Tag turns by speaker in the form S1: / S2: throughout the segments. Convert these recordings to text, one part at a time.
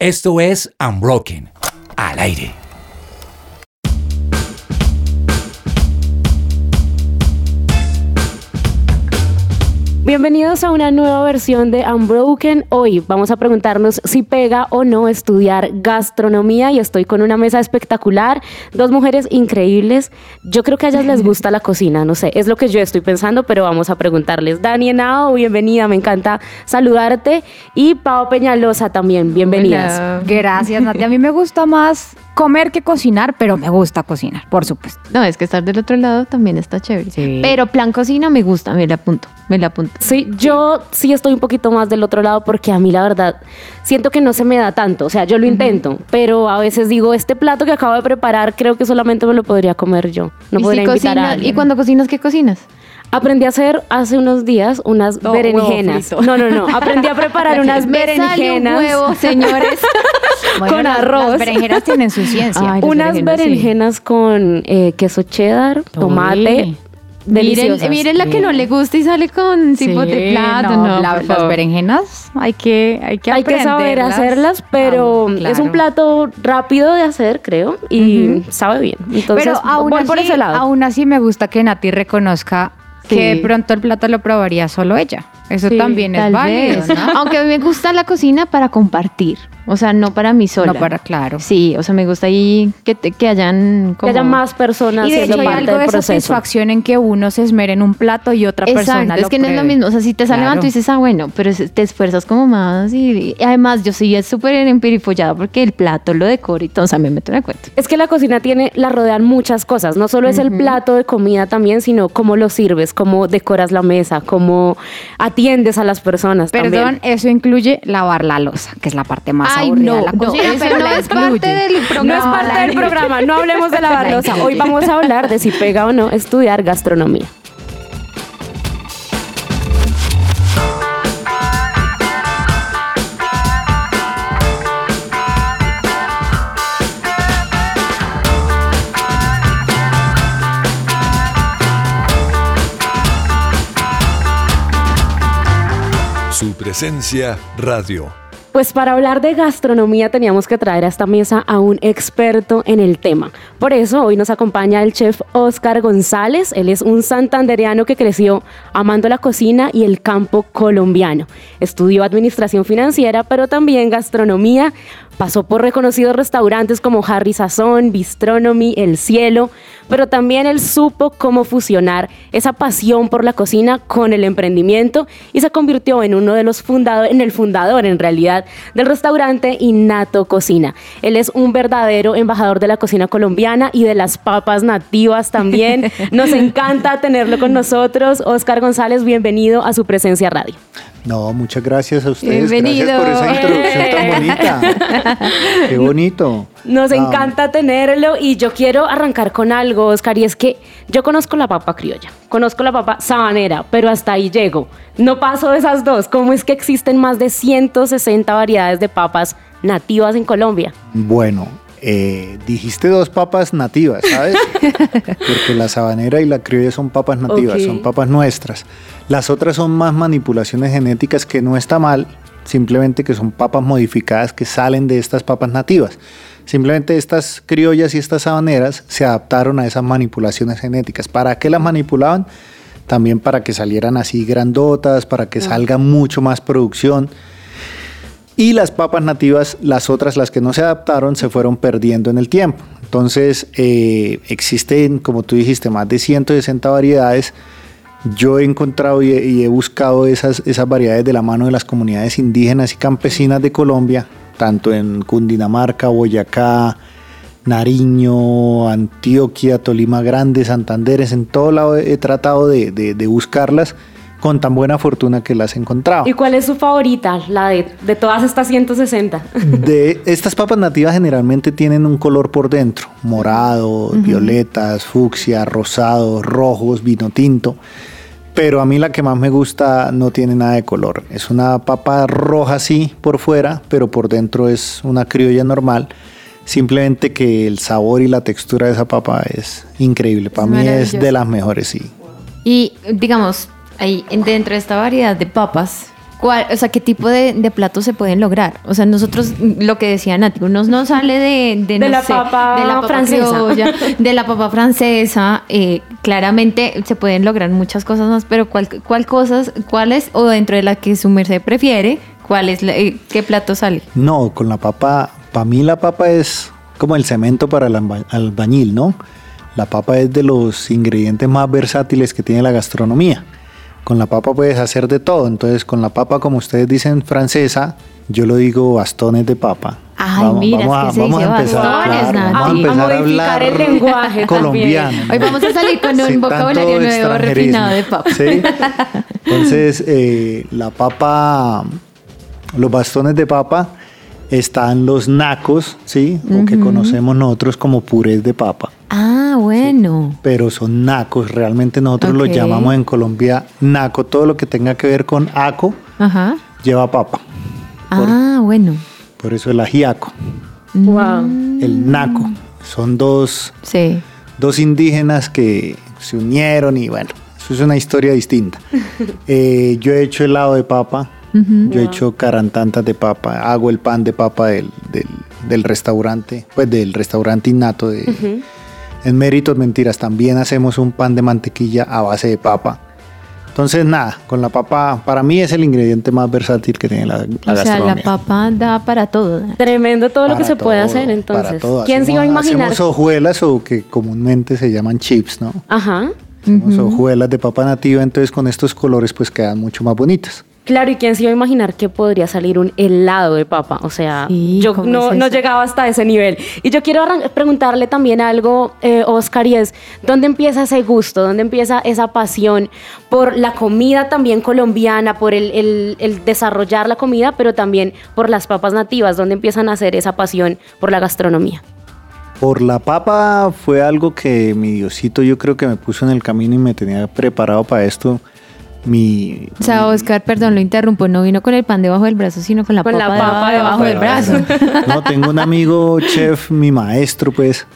S1: Esto es Unbroken, al aire.
S2: Bienvenidos a una nueva versión de Unbroken. Hoy vamos a preguntarnos si pega o no estudiar gastronomía y estoy con una mesa espectacular, dos mujeres increíbles. Yo creo que a ellas les gusta la cocina, no sé, es lo que yo estoy pensando, pero vamos a preguntarles. Dani Nao, bienvenida, me encanta saludarte y Pau Peñalosa también, bienvenidas.
S3: Gracias, Nati. A mí me gusta más comer que cocinar, pero me gusta cocinar, por supuesto.
S4: No, es que estar del otro lado también está chévere.
S3: Sí.
S4: Pero plan cocina me gusta, me la apunto, me la apunto.
S2: Sí, yo sí estoy un poquito más del otro lado porque a mí la verdad siento que no se me da tanto, o sea, yo lo intento, pero a veces digo, este plato que acabo de preparar creo que solamente me lo podría comer yo, no
S4: ¿Y,
S2: podría
S4: si
S2: invitar a alguien.
S4: ¿Y cuando cocinas, qué cocinas?
S2: Aprendí a hacer hace unos días unas
S4: No,
S2: berenjenas. No, no, no, aprendí a preparar unas
S4: Me sale un
S2: berenjenas.
S4: huevo, señores.
S2: Con
S3: las-
S2: arroz.
S3: Las berenjenas tienen su ciencia.
S4: Ay,
S2: unas
S4: berenjenas, sí.
S2: berenjenas con eh, queso cheddar, tomate, deliciosas.
S4: Miren, miren la que no le gusta y sale con
S3: Sí,
S4: cipote plato.
S3: no,
S4: No,
S3: la-
S4: por
S3: las berenjenas hay que hay que
S2: Hay que saber hacerlas, pero
S3: Ah,
S2: es un plato rápido de hacer, creo, y sabe bien. Entonces,
S3: Pero aún
S2: voy
S3: así,
S2: por ese lado.
S3: aún así me gusta que Nati reconozca
S4: Sí.
S3: que de pronto el plato lo probaría solo ella. Eso
S4: Sí,
S3: también es
S4: tal
S3: válido,
S4: vez.
S3: ¿no?
S4: Aunque a mí me gusta la cocina para compartir. O sea, no para mí sola.
S3: No para, claro.
S4: Sí, o sea, me gusta ahí que, te- que hayan
S2: que
S4: como...
S2: haya más personas
S3: Y de hecho hay algo de
S2: proceso.
S3: satisfacción en que uno se esmere en un plato y otra persona
S4: Exacto,
S3: lo
S4: es que no es lo mismo. O sea, si te sale mal,
S3: Claro.
S4: tú dices, ah, bueno, pero es- te esfuerzas como más. Y, y además, yo soy súper emperifollada porque el plato lo decoro y todo. O sea, me meto en el cuento.
S2: Es que la cocina tiene, la rodean muchas cosas. No solo es el plato de comida también, sino cómo lo sirves, cómo decoras la mesa, cómo atiendes a las personas.
S3: Perdón,
S2: también.
S3: eso incluye lavar la losa, que es la parte más
S4: Ay,
S3: aburrida
S4: no,
S3: de la
S4: no,
S3: cocina,
S4: eso
S3: pero
S4: no es parte del
S2: No es parte del programa, no hablemos de lavar losa. Hoy vamos a hablar de si pega o no estudiar gastronomía.
S5: Presencia radio.
S2: Pues para hablar de gastronomía teníamos que traer a esta mesa a un experto en el tema. Por eso hoy nos acompaña el chef Oscar González. Él es un santandereano que creció amando la cocina y el campo colombiano. Estudió administración financiera, pero también gastronomía. Pasó por reconocidos restaurantes como Harry Sazón, Bistronomy, El Cielo, pero también él supo cómo fusionar esa pasión por la cocina con el emprendimiento y se convirtió en uno de los fundadores, en el fundador en realidad, del restaurante Innato Cocina. Él es un verdadero embajador de la cocina colombiana y de las papas nativas también. Nos encanta tenerlo con nosotros. Oscar González, bienvenido a su presencia radio.
S6: No, muchas gracias a ustedes.
S4: Bienvenido.
S6: Gracias por esa introducción tan bonita. Qué bonito.
S2: Nos encanta tenerlo y yo quiero arrancar con algo, Oscar, y es que yo conozco la papa criolla, conozco la papa sabanera, pero hasta ahí llego. No paso de esas dos. ¿Cómo es que existen más de 160 variedades de papas nativas en Colombia?
S6: Bueno, eh, dijiste dos papas nativas, ¿sabes? Porque la sabanera y la criolla son papas nativas, son papas nuestras. Las otras son más manipulaciones genéticas que no está mal, simplemente que son papas modificadas que salen de estas papas nativas. Simplemente estas criollas y estas sabaneras se adaptaron a esas manipulaciones genéticas. ¿Para qué las manipulaban? También para que salieran así grandotas, para que salga mucho más producción. Y las papas nativas, las otras, las que no se adaptaron, se fueron perdiendo en el tiempo. Entonces, eh, existen, como tú dijiste, más de 160 variedades. Yo he encontrado y he, y he buscado esas, esas variedades de la mano de las comunidades indígenas y campesinas de Colombia, tanto en Cundinamarca, Boyacá, Nariño, Antioquia, Tolima Grande, Santanderes, en todo lado he, tratado de, de- de buscarlas con tan buena fortuna que las he encontrado.
S2: ¿Y cuál es su favorita, la de, de todas estas 160?
S6: De estas papas nativas generalmente tienen un color por dentro, morado, violetas, fucsia, rosado, rojos, vino tinto. Pero a mí la que más me gusta no tiene nada de color. Es una papa roja así por fuera, pero por dentro es una criolla normal. Simplemente que el sabor y la textura de esa papa es increíble. Para
S4: Es
S6: mí es de las mejores, sí.
S4: Y digamos, ahí en- dentro de esta variedad de papas, ¿Cuál, o sea, ¿qué tipo de, de platos se pueden lograr? O sea, nosotros, lo que decía Nati, uno no sale de, de,
S2: De
S4: no
S2: la
S4: sé,
S2: papa
S4: de la papa
S2: francesa.
S4: criolla, de la papa francesa. eh, claramente se pueden lograr muchas cosas más, pero ¿cuál, cuál cosas, cuáles, o dentro de la que su merced prefiere, cuál es, la- eh, qué plato sale?
S6: No, con la papa, para mí la papa es como el cemento para el alba- albañil, ¿no? La papa es de los ingredientes más versátiles que tiene la gastronomía. Con la papa puedes hacer de todo, entonces con la papa, como ustedes dicen francesa, yo lo digo bastones de papa.
S4: Ay, mira, es que se dice
S6: empezar,
S4: bastones,
S6: claro, vamos a empezar
S2: A
S6: a hablar
S2: el lenguaje
S6: colombiano.
S4: Hoy vamos a salir con un vocabulario nuevo refinado de papa.
S6: Sí. Entonces, eh, la papa, los bastones de papa, están los nacos, ¿sí? O que conocemos nosotros como purés de papa.
S4: Ah, bueno.
S6: Pero son nacos, realmente nosotros
S4: Ok.
S6: los llamamos en Colombia naco. Todo lo que tenga que ver con aco
S4: Ajá.
S6: lleva papa.
S4: Ah, bueno.
S6: Por eso el ajiaco,
S2: Wow.
S6: el naco. Son dos,
S4: Sí.
S6: dos indígenas que se unieron y bueno, eso es una historia distinta. Eh, yo he hecho helado de papa, yo he hecho carantantas de papa, hago el pan de papa del, del, del restaurante, pues del restaurante innato de... En Méritos Mentiras también hacemos un pan de mantequilla a base de papa. Entonces nada, con la papa para mí es el ingrediente más versátil que tiene la, la
S4: O sea, la
S6: gastronomía.
S4: papa da para todo.
S2: Tremendo todo lo que
S6: Para
S2: se puede
S6: todo,
S2: hacer
S6: para
S2: entonces.
S6: todo.
S2: ¿Quién se iba a
S6: Hacemos-
S2: imaginar?
S6: Hacemos hojuelas o que comúnmente se llaman chips, ¿no?
S2: Ajá.
S6: Hacemos hojuelas de papa nativa, entonces con estos colores pues quedan mucho más bonitas.
S2: Claro, ¿y quién se iba a imaginar que podría salir un helado de papa? O sea,
S4: Sí,
S2: yo
S4: ¿cómo
S2: no,
S4: es
S2: no llegaba hasta ese nivel. Y yo quiero preguntarle también algo, eh, Oscar, y es, ¿dónde empieza ese gusto? ¿Dónde empieza esa pasión por la comida también colombiana, por el, el- el desarrollar la comida, pero también por las papas nativas? ¿Dónde empiezan a hacer esa pasión por la gastronomía?
S6: Por la papa fue algo que mi Diosito yo creo que me puso en el camino y me tenía preparado para esto. Mi,
S4: O sea, Oscar, perdón, lo interrumpo, no vino con el pan debajo del brazo, sino con la
S2: Con la
S4: papa,
S2: papa
S4: debajo, del brazo.
S6: No, tengo un amigo chef, mi maestro, pues,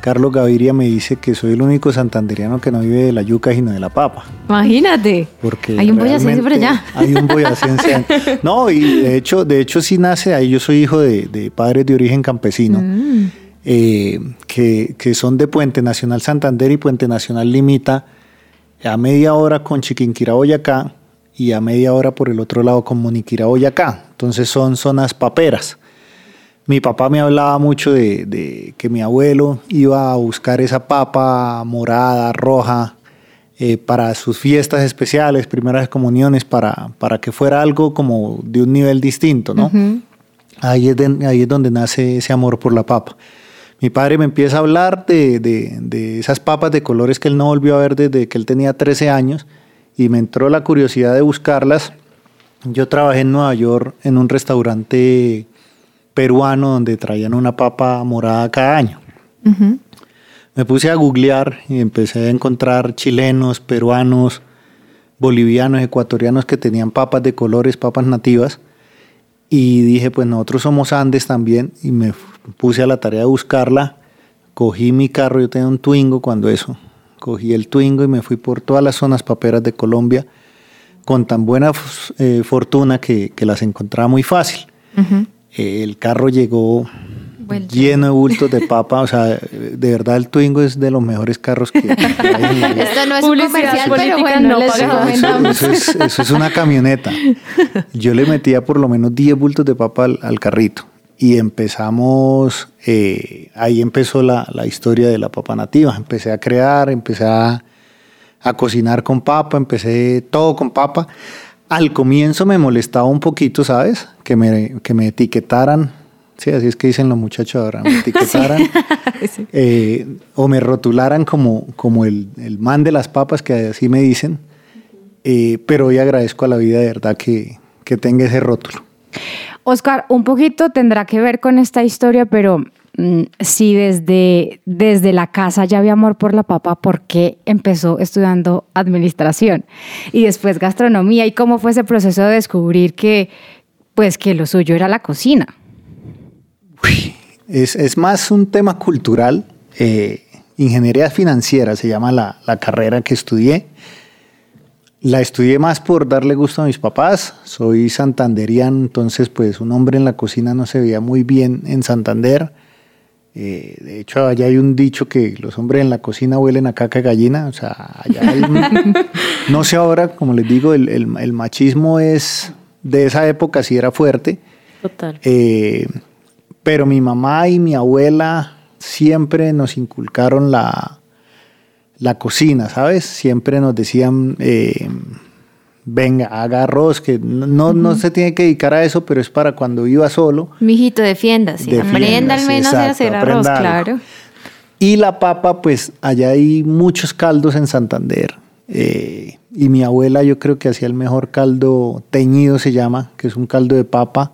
S6: Carlos Gaviria, me dice que soy el único santanderiano que no vive de la yuca, sino de la papa.
S4: Imagínate.
S6: Porque
S4: Hay un boyacense por allá.
S6: Hay un boyacense. No, y de hecho, de hecho sí nace ahí. Yo soy hijo de, de padres de origen campesino,
S4: Mm.
S6: eh, que, que son de Puente Nacional Santander y Puente Nacional limita a media hora con Chiquinquirá, Boyacá, y a media hora por el otro lado con Moniquirá, Boyacá. Entonces son zonas paperas. Mi papá me hablaba mucho de, de que mi abuelo iba a buscar esa papa morada, roja, eh, para sus fiestas especiales, primeras comuniones, para, para que fuera algo como de un nivel distinto, ¿no? ahí, es de- ahí es donde nace ese amor por la papa. Mi padre me empieza a hablar de, de- de esas papas de colores que él no volvió a ver desde que él tenía 13 años y me entró la curiosidad de buscarlas. Yo trabajé en Nueva York en un restaurante peruano donde traían una papa morada cada año. Me puse a googlear y empecé a encontrar chilenos, peruanos, bolivianos, ecuatorianos que tenían papas de colores, papas nativas. Y dije, pues nosotros somos Andes también. Y me puse a la tarea de buscarla. Cogí mi carro, yo tenía un Twingo cuando eso. Cogí el Twingo y me fui por todas las zonas paperas de Colombia con tan buena eh, fortuna que, que las encontraba muy fácil. Eh, el carro llegó Lleno de bultos de papa. O sea, de verdad el Twingo es de los mejores carros que, que hay en la vida.
S4: Esto no es un
S2: Publicidad
S4: comercial, pero bueno,
S2: no
S4: les.
S6: Eso, es, eso es una camioneta. Yo le metía por lo menos 10 bultos de papa al, al carrito. Y empezamos, eh, ahí empezó la, la historia de la papa nativa. Empecé a crear, empecé a, a cocinar con papa, empecé todo con papa. Al comienzo me molestaba un poquito, ¿sabes? Que me, que me etiquetaran. Sí, así es que dicen los muchachos ahora, me etiquetaran. eh, o me rotularan como, como el, el man de las papas, que así me dicen. Eh, pero hoy agradezco a la vida de verdad que, que tenga ese rótulo.
S3: Oscar, un poquito tendrá que ver con esta historia, pero mm, si desde, desde la casa ya había amor por la papa, ¿por qué empezó estudiando administración y después gastronomía? ¿Y cómo fue ese proceso de descubrir que, pues, que lo suyo era la cocina?
S6: Es, es más un tema cultural. eh, ingeniería financiera se llama la, la carrera que estudié. La estudié más por darle gusto a mis papás. Soy santanderiano, entonces pues un hombre en la cocina no se veía muy bien en Santander. Eh, de hecho, allá hay un dicho que los hombres en la cocina huelen a caca de gallina. O sea, allá hay un- no sé ahora, como les digo, el, el- el machismo es de esa época sí era fuerte.
S2: Total.
S6: Eh, pero mi mamá y mi abuela siempre nos inculcaron la, la cocina, ¿sabes? Siempre nos decían, eh, venga, haga arroz, que no, no, no se tiene que dedicar a eso, pero es para cuando iba solo.
S4: Mijito, defiéndase.
S6: Defiéndase,
S4: Aprenda al menos a hacer arroz, claro.
S6: Y la papa, pues allá hay muchos caldos en Santander. eh, y mi abuela yo creo que hacía el mejor caldo teñido se llama, que es un caldo de papa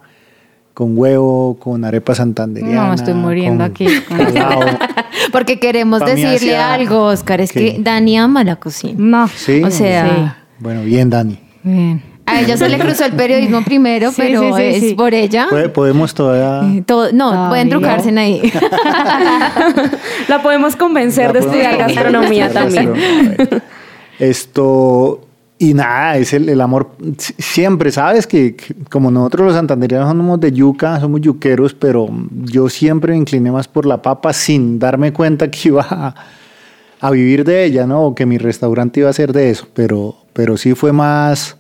S6: con huevo, con arepa santanderiana.
S3: No, estoy muriendo
S6: con
S3: aquí.
S4: Porque queremos decirle algo, Oscar, es
S6: ¿Qué?
S4: que Dani ama la cocina.
S3: No.
S6: Sí.
S4: O sea,
S6: Bueno, bien, Dani.
S3: Bien.
S4: a ella se le cruzó el periodismo primero,
S3: Sí,
S4: pero
S3: sí, sí,
S4: es
S3: sí.
S4: por ella.
S6: Podemos todavía...
S4: Eh, todo- no, pueden trucarse en ahí.
S2: La podemos convencer de estudiar gastronomía también.
S6: Esto, y nada, es el, el amor. Si- Siempre, ¿sabes? Que, que como nosotros los santanderianos somos de yuca, somos yuqueros, pero yo siempre me incliné más por la papa sin darme cuenta que iba a, a vivir de ella, ¿no? O que mi restaurante iba a ser de eso. Pero, pero sí fue más.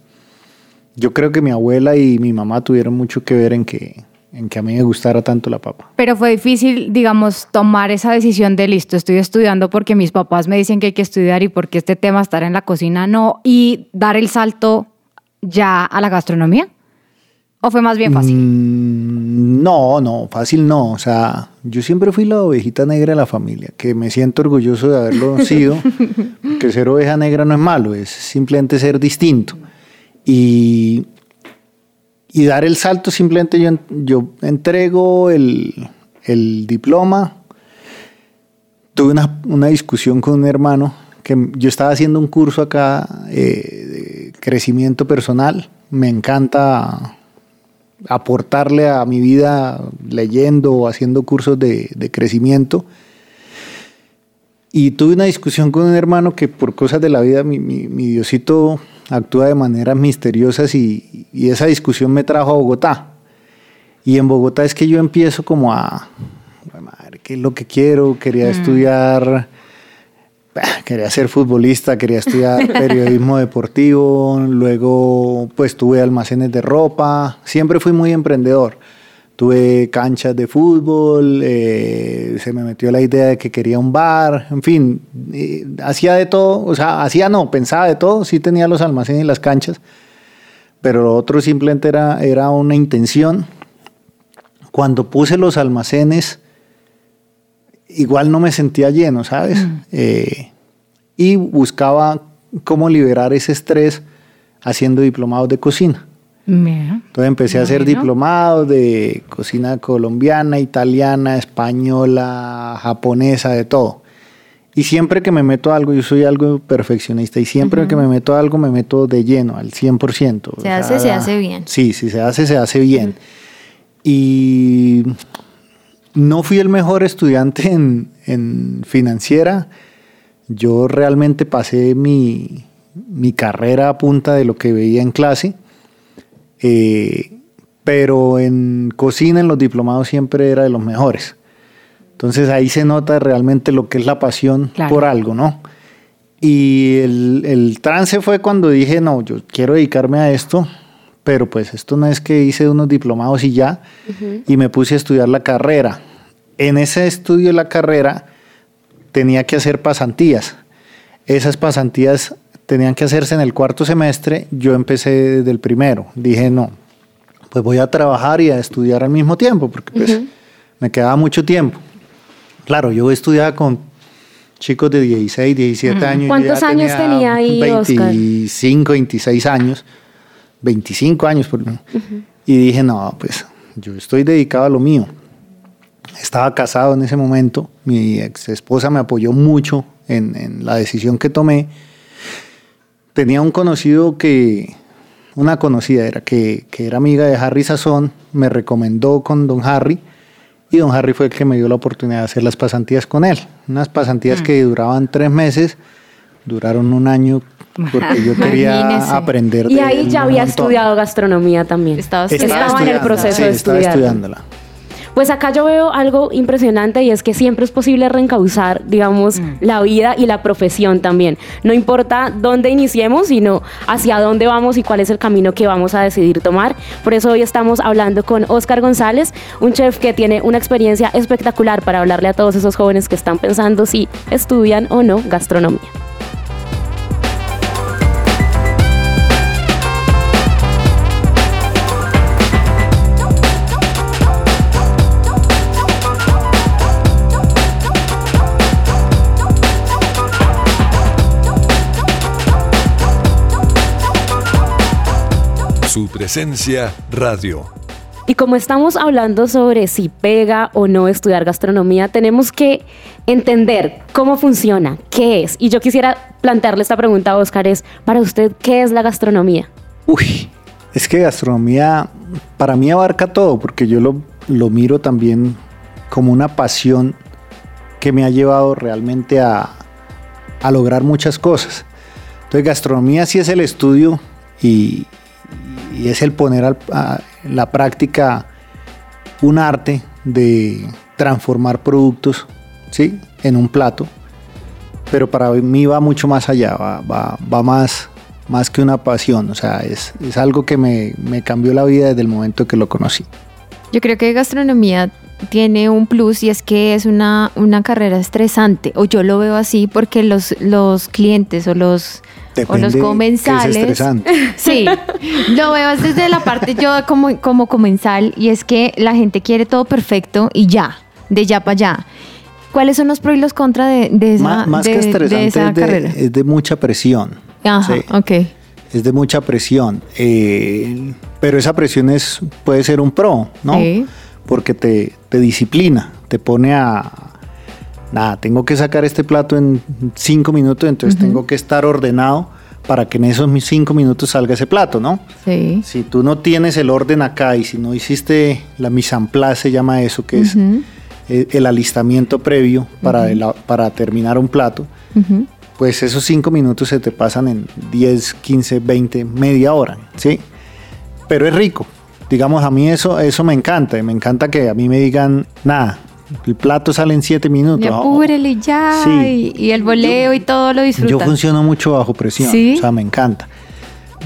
S6: Yo creo que mi abuela y mi mamá tuvieron mucho que ver en que, en que a mí me gustara tanto la papa.
S3: Pero fue difícil, digamos, tomar esa decisión de listo, estoy estudiando porque mis papás me dicen que hay que estudiar y porque este tema estar en la cocina no, y dar el salto ya a la gastronomía. ¿O fue más bien fácil?
S6: Mm, No, no, fácil no. O sea, yo siempre fui la ovejita negra de la familia, que me siento orgulloso de haberlo sido, porque ser oveja negra no es malo, es simplemente ser distinto. Y, y dar el salto, simplemente yo, yo entrego el, el diploma. Tuve una, una discusión con un hermano que yo estaba haciendo un curso acá eh, de crecimiento personal. Me encanta aportarle a mi vida leyendo o haciendo cursos de, de crecimiento. Y tuve una discusión con un hermano que por cosas de la vida mi, mi- mi Diosito actúa de maneras misteriosas y, y esa discusión me trajo a Bogotá. Y en Bogotá es que yo empiezo como a, "Jue madre, ¿qué es lo que quiero? Quería estudiar, bah, quería ser futbolista, quería estudiar periodismo deportivo, luego pues tuve almacenes de ropa, siempre fui muy emprendedor. Tuve canchas de fútbol, eh, se me metió la idea de que quería un bar, en fin, eh, hacía de todo, o sea, hacía no, pensaba de todo, sí tenía los almacenes y las canchas, pero lo otro simplemente era, era una intención. Cuando puse los almacenes, igual no me sentía lleno, ¿sabes? Eh, y buscaba cómo liberar ese estrés haciendo diplomados de cocina.
S3: Mira.
S6: Entonces empecé a hacer diplomados de cocina colombiana, italiana, española, japonesa, de todo. Y siempre que me meto a algo, yo soy algo perfeccionista, y siempre que me meto a algo, me meto de lleno, al 100%. O
S4: Se hace, se hace bien.
S6: Sí, si se hace, se hace bien. Y no fui el mejor estudiante en, en financiera. Yo realmente pasé mi, mi carrera a punta de lo que veía en clase. Eh, pero en cocina, en los diplomados, siempre era de los mejores. Entonces ahí se nota realmente lo que es la pasión
S3: Claro.
S6: por algo, ¿no? Y el, el trance fue cuando dije, no, yo quiero dedicarme a esto, pero pues esto no es que hice unos diplomados y ya, y me puse a estudiar la carrera. En ese estudio de la carrera tenía que hacer pasantías. Esas pasantías tenían que hacerse en el cuarto semestre, yo empecé desde el primero. Dije, no, pues voy a trabajar y a estudiar al mismo tiempo, porque pues me quedaba mucho tiempo. Claro, yo estudiaba con chicos de 16, 17 años.
S2: ¿Cuántos años tenía ahí, Oscar?
S6: 25, 26 años, 25 años. Por, Y dije, no, pues yo estoy dedicado a lo mío. Estaba casado en ese momento, mi ex esposa me apoyó mucho en, en la decisión que tomé. Tenía un conocido que, una conocida era que, que era amiga de Harry Sazón, me recomendó con don Harry y don Harry fue el que me dio la oportunidad de hacer las pasantías con él. Unas pasantías que duraban tres meses, duraron un año porque yo quería
S3: Imagínese.
S6: aprender
S2: Y
S6: de
S2: ahí ya había
S6: montón.
S2: estudiado gastronomía también.
S4: Estaba
S6: Estaba
S2: Estaba en el proceso
S6: sí,
S2: de
S6: estaba
S2: estudiarla.
S6: estudiándola.
S2: Pues acá yo veo algo impresionante y es que siempre es posible reencauzar, digamos, la vida y la profesión también. No importa dónde iniciemos, sino hacia dónde vamos y cuál es el camino que vamos a decidir tomar. Por eso hoy estamos hablando con Oscar González, un chef que tiene una experiencia espectacular para hablarle a todos esos jóvenes que están pensando si estudian o no gastronomía.
S5: Su presencia radio.
S2: Y como estamos hablando sobre si pega o no estudiar gastronomía, tenemos que entender cómo funciona, qué es. Y yo quisiera plantearle esta pregunta a Oscar, es, para usted, ¿qué es la gastronomía?
S6: Uy, es que gastronomía para mí abarca todo, porque yo lo, lo miro también como una pasión que me ha llevado realmente a, a lograr muchas cosas. Entonces gastronomía sí es el estudio y, y es el poner al- a la práctica un arte de transformar productos ¿sí? en un plato, pero para mí va mucho más allá, va, va- va más, más que una pasión, o sea, es, es algo que me, me cambió la vida desde el momento que lo conocí.
S4: Yo creo que gastronomía tiene un plus y es que es una, una carrera estresante, o yo lo veo así porque los, los clientes o los, o los
S6: qué es
S4: comensales...
S6: estresante.
S4: Sí, lo veo desde la parte yo como, como comensal y es que la gente quiere todo perfecto y ya, de ya para allá. ¿Cuáles son los pros y los contras de, de esa,
S6: Má- más
S4: de-
S6: que
S4: de
S6: estresante
S4: esa
S6: es, de,
S4: carrera?
S6: es de mucha presión.
S4: Ajá,
S6: sí.
S4: ok.
S6: es de mucha presión, eh, pero esa presión es, puede ser un pro, ¿no?
S4: Sí.
S6: Porque te, te disciplina, te pone a, nada, tengo que sacar este plato en cinco minutos, entonces tengo que estar ordenado para que en esos cinco minutos salga ese plato, ¿no?
S4: Sí.
S6: Si tú no tienes el orden acá y si no hiciste la mise en place, se llama eso, que es eh, el alistamiento previo para, el- para terminar un plato, pues esos cinco minutos se te pasan en 10, 15, 20, media hora, ¿sí? Pero es rico. Digamos, a mí eso, eso me encanta. Me encanta que a mí me digan, nada, el plato sale en siete minutos.
S4: Ya
S6: Oh,
S4: apúrele ya
S6: Sí.
S4: y, y el voleo y todo lo disfrutan.
S6: Yo funciono mucho bajo presión,
S4: ¿Sí?
S6: o sea, me encanta.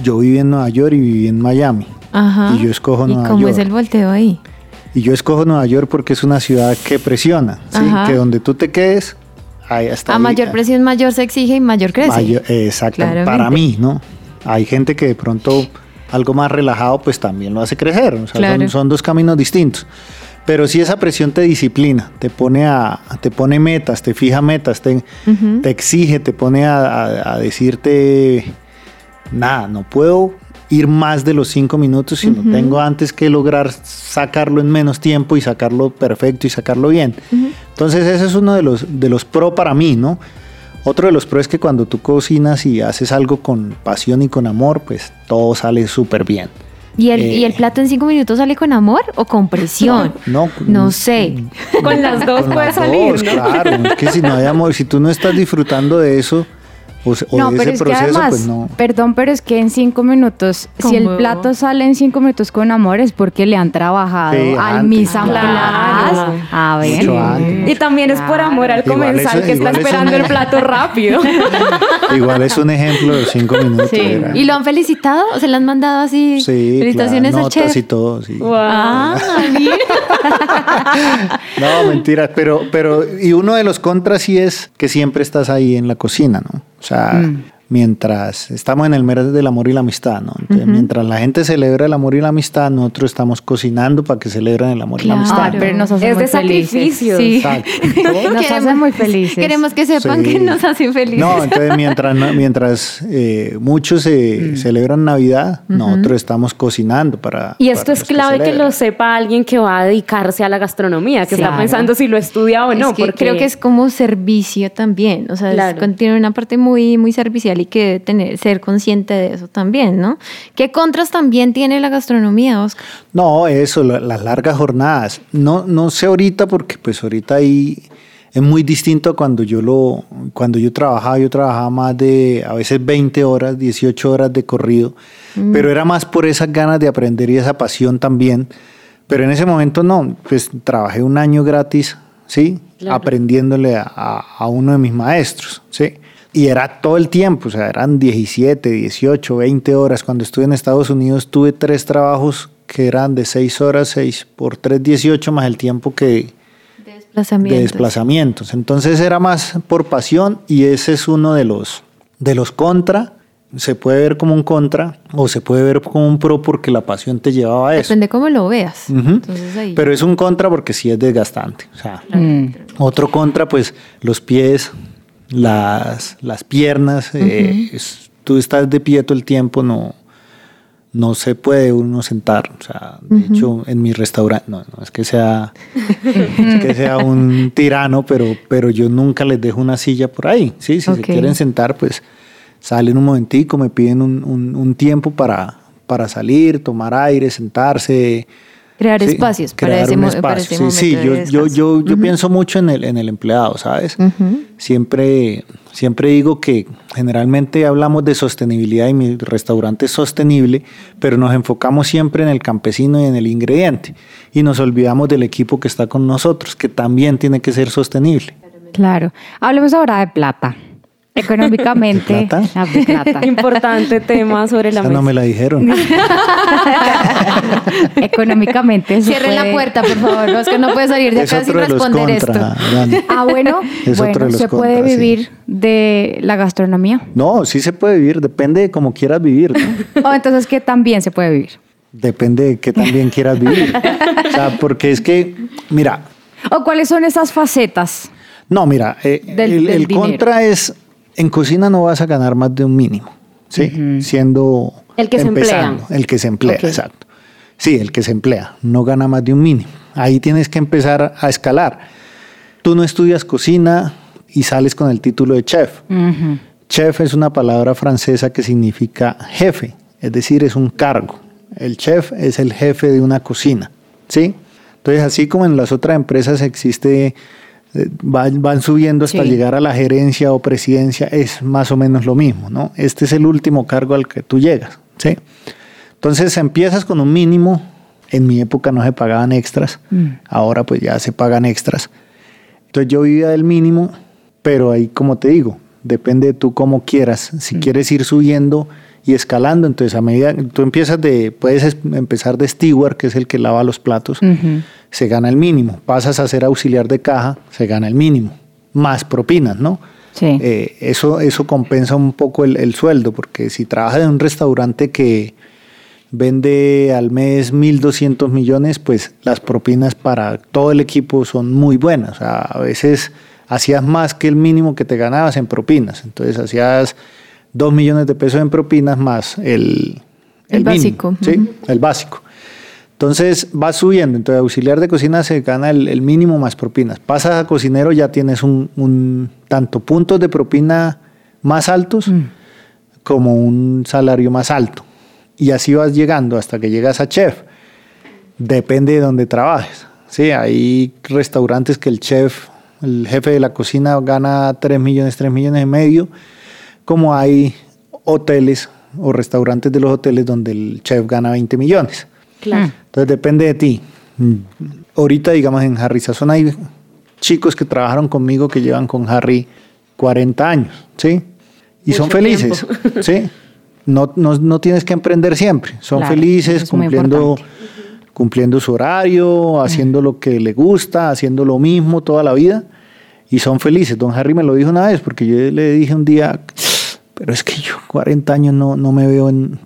S6: Yo viví en Nueva York y viví en Miami.
S4: Ajá.
S6: Y yo escojo
S4: ¿Y
S6: Nueva
S4: cómo
S6: York.
S4: es el volteo ahí?
S6: Y yo escojo Nueva York porque es una ciudad que presiona. Que donde tú te quedes, ahí está.
S4: A mayor presión, mayor se exige y mayor crece.
S6: Mayor-
S4: Claramente.
S6: para mí, ¿no? Hay gente que de pronto algo más relajado pues también lo hace crecer, o sea,
S4: Claro.
S6: son, son dos caminos distintos. Pero si esa presión te disciplina, te pone a, te pone metas, te fija metas, te, exige, te pone a, a- a decirte, nada, no puedo ir más de los cinco minutos, sino
S4: Ujú.
S6: tengo antes que lograr sacarlo en menos tiempo y sacarlo perfecto y sacarlo bien. Entonces ese es uno de los, de los pro para mí, ¿no? Otro de los pro es que cuando tú cocinas y haces algo con pasión y con amor, pues todo sale súper bien.
S4: ¿Y el,
S6: Eh,
S4: ¿Y el plato en cinco minutos sale con amor o con presión?
S6: No,
S4: No sé.
S2: Con las dos
S6: Con
S2: puede
S6: las
S2: salir,
S6: dos,
S2: ¿no?
S6: claro. Es que si no hay amor, si tú no estás disfrutando de eso o,
S3: No,
S6: de
S3: pero
S6: ese
S3: es que
S6: proceso,
S3: además,
S6: pues no.
S3: perdón, pero es que en cinco minutos, si el plato sale en cinco minutos con amor es porque le han trabajado
S6: Sí,
S3: al
S2: Claro.
S3: place. A ver.
S2: Y también es por amor al comensal que está esperando el plato rápido.
S6: Igual es un ejemplo de cinco minutos.
S3: Sí.
S4: ¿Y lo han felicitado? ¿O se le han mandado así?
S6: Sí,
S4: Felicitaciones
S6: claro,
S4: al chef.
S6: y todo, sí.
S4: Ah, mira.
S6: No, mentira, pero, pero, y uno de los contras sí es que siempre estás ahí en la cocina, ¿no? O sea,
S3: Mm.
S6: Mientras estamos en el mes del amor y la amistad, ¿no? Entonces, mientras la gente celebra el amor y la amistad, nosotros estamos cocinando para que celebren el amor y la
S4: Claro.
S6: amistad.
S3: Ay, pero nos hace
S2: Es
S3: muy
S2: de
S3: felices.
S2: sacrificios.
S4: Sí.
S3: Nos hace muy felices.
S4: Queremos que sepan
S6: Sí.
S4: que nos hacen felices.
S6: No, entonces mientras, no- mientras eh, muchos se
S2: Mm.
S6: celebran Navidad, nosotros estamos cocinando para...
S2: Y esto
S6: para
S2: es clave que
S6: celebran.
S2: lo sepa alguien que va a dedicarse a la gastronomía, que está
S3: Claro.
S2: pensando si lo estudia o
S4: Es
S2: no.
S4: que
S2: porque
S4: creo que es como servicio también, o sea, es-
S2: Claro.
S4: con- tiene una parte muy, muy servicial y que tener, ser consciente de eso también, ¿no? ¿Qué contras también tiene la gastronomía, Oscar?
S6: No, eso, la- las largas jornadas. No, no sé ahorita porque pues ahorita hay es muy distinto a cuando yo lo cuando yo trabajaba, yo trabajaba más de a veces 20 horas, 18 horas de corrido, pero era más por esas ganas de aprender y esa pasión también. Pero en ese momento no, pues trabajé un año gratis, ¿sí?
S2: Claro.
S6: Aprendiéndole a, a- a uno de mis maestros, ¿sí? Y era todo el tiempo, o sea, eran 17, 18, 20 horas. Cuando estuve en Estados Unidos tuve tres trabajos que eran de 6 horas, 6 por 3, 18, más el tiempo que,
S4: De desplazamientos.
S6: de desplazamientos. Entonces era más por pasión y ese es uno de los, de los contra. Se puede ver como un contra o se puede ver como un pro porque la pasión te llevaba a eso.
S4: Depende cómo lo veas.
S6: Ujú.
S4: Entonces ahí.
S6: Pero es un contra porque sí es desgastante. O sea,
S3: Mm.
S6: otro contra, pues los pies, las, las piernas. eh, es- tú estás de pie todo el tiempo, no, no se puede uno sentar. O sea, de hecho, en mi restaurante, no, no es que sea, es que sea un tirano, pero, pero yo nunca les dejo una silla por ahí. ¿sí? Si se quieren sentar, pues salen un momentico, me piden un, un- un tiempo para, para salir, tomar aire, sentarse.
S4: Crear
S6: Sí,
S4: espacios para
S6: crear
S4: ese, para
S6: espacio.
S4: ese
S6: Sí,
S4: momento
S6: sí,
S4: de
S6: yo, yo, yo, pienso mucho en el, en el empleado, ¿sabes? Siempre, siempre digo que generalmente hablamos de sostenibilidad y mi restaurante es sostenible, pero nos enfocamos siempre en el campesino y en el ingrediente. Y nos olvidamos del equipo que está con nosotros, que también tiene que ser sostenible.
S3: Claro. Hablemos ahora de plata. Económicamente.
S6: ¿De plata?
S3: Ah, de plata.
S2: Importante tema sobre la
S6: Esa
S2: mesa.
S6: no me la dijeron.
S3: Económicamente.
S4: Cierren la puerta, por favor. No, es que no puede salir de
S6: es
S4: acá sin responder
S6: contra.
S4: esto.
S6: Dani.
S3: Ah, bueno,
S6: Es otro
S3: bueno
S6: de los
S3: se puede
S6: sí.
S3: vivir de la gastronomía.
S6: No, sí se puede vivir, depende de cómo quieras vivir. ¿no?
S3: O entonces que también se puede vivir.
S6: Depende de qué también quieras vivir. O sea, porque es que, mira,
S3: ¿O cuáles son esas facetas?
S6: No, mira, eh,
S3: Del-
S6: el,
S3: del
S6: el
S3: dinero.
S6: contra es, en cocina no vas a ganar más de un mínimo, ¿sí? Siendo
S2: El que se
S6: empezando,
S2: emplea.
S6: El que se emplea, exacto. Sí, el que se emplea, no gana más de un mínimo. Ahí tienes que empezar a escalar. Tú no estudias cocina y sales con el título de chef. Chef es una palabra francesa que significa jefe, es decir, es un cargo. El chef es el jefe de una cocina, ¿sí? Entonces, así como en las otras empresas existe, van, van subiendo hasta
S3: Sí.
S6: llegar a la gerencia o presidencia, es más o menos lo mismo, ¿no? Este es el último cargo al que tú llegas, ¿sí? Entonces, empiezas con un mínimo. En mi época no se pagaban extras, ahora pues ya se pagan extras. Entonces yo vivía del mínimo, pero ahí como te digo, depende de tú cómo quieras. Si quieres ir subiendo y escalando, entonces a medida tú empiezas de, puedes es- empezar de steward, que es el que lava los platos, se gana el mínimo. Pasas a ser auxiliar de caja, se gana el mínimo. Más propinas, ¿no?
S3: Sí.
S6: Eh, eso, eso compensa un poco el, el sueldo, porque si trabajas en un restaurante que vende al mes 1.200 millones, pues las propinas para todo el equipo son muy buenas. O sea, a veces hacías más que el mínimo que te ganabas en propinas. Entonces hacías 2 millones de pesos en propinas más el,
S4: El
S6: mínimo,
S4: básico,
S6: ¿sí? El básico. Entonces vas subiendo. Entonces auxiliar de cocina se gana el, el mínimo más propinas. Pasas a cocinero, ya tienes un, un tanto puntos de propina más altos como un salario más alto. Y así vas llegando hasta que llegas a chef. Depende de donde trabajes. Sí, hay restaurantes que el chef, el jefe de la cocina gana 3 millones, 3 millones y medio, como hay hoteles o restaurantes de los hoteles donde el chef gana 20 millones.
S2: Claro.
S6: Entonces depende de ti. Mm, Ahorita, digamos, en Harry Sazón hay chicos que trabajaron conmigo que llevan con Harry 40 años, ¿sí? Y son felices,
S2: tiempo.
S6: ¿sí? No, no, no tienes que emprender siempre. Son
S3: Claro,
S6: felices
S3: es
S6: cumpliendo, cumpliendo su horario, haciendo lo que le gusta, haciendo lo mismo toda la vida. Y son felices. Don Harry me lo dijo una vez porque yo le dije un día, pero es que yo 40 años no, no me veo en...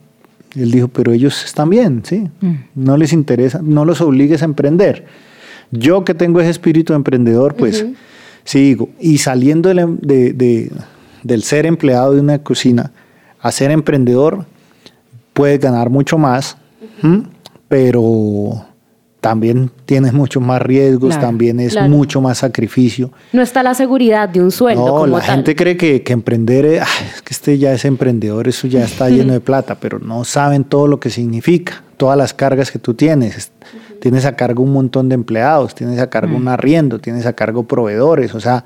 S6: Él dijo, pero ellos están bien, ¿sí? No les interesa, no los obligues a emprender. Yo que tengo ese espíritu emprendedor, pues sí digo, y saliendo del, em- de- de- del ser empleado de una cocina a ser emprendedor, puedes ganar mucho más, pero también tienes muchos más riesgos,
S3: Claro,
S6: también es
S2: claro.
S6: mucho más sacrificio.
S2: No está la seguridad de un sueldo
S6: No,
S2: como
S6: la
S2: tal.
S6: gente cree que, que emprender es, "Ay, es que este ya es emprendedor, eso ya está lleno de plata, pero no saben todo lo que significa. todas las cargas que tú tienes. Tienes a cargo un montón de empleados, tienes a cargo un arriendo, tienes a cargo proveedores, o sea,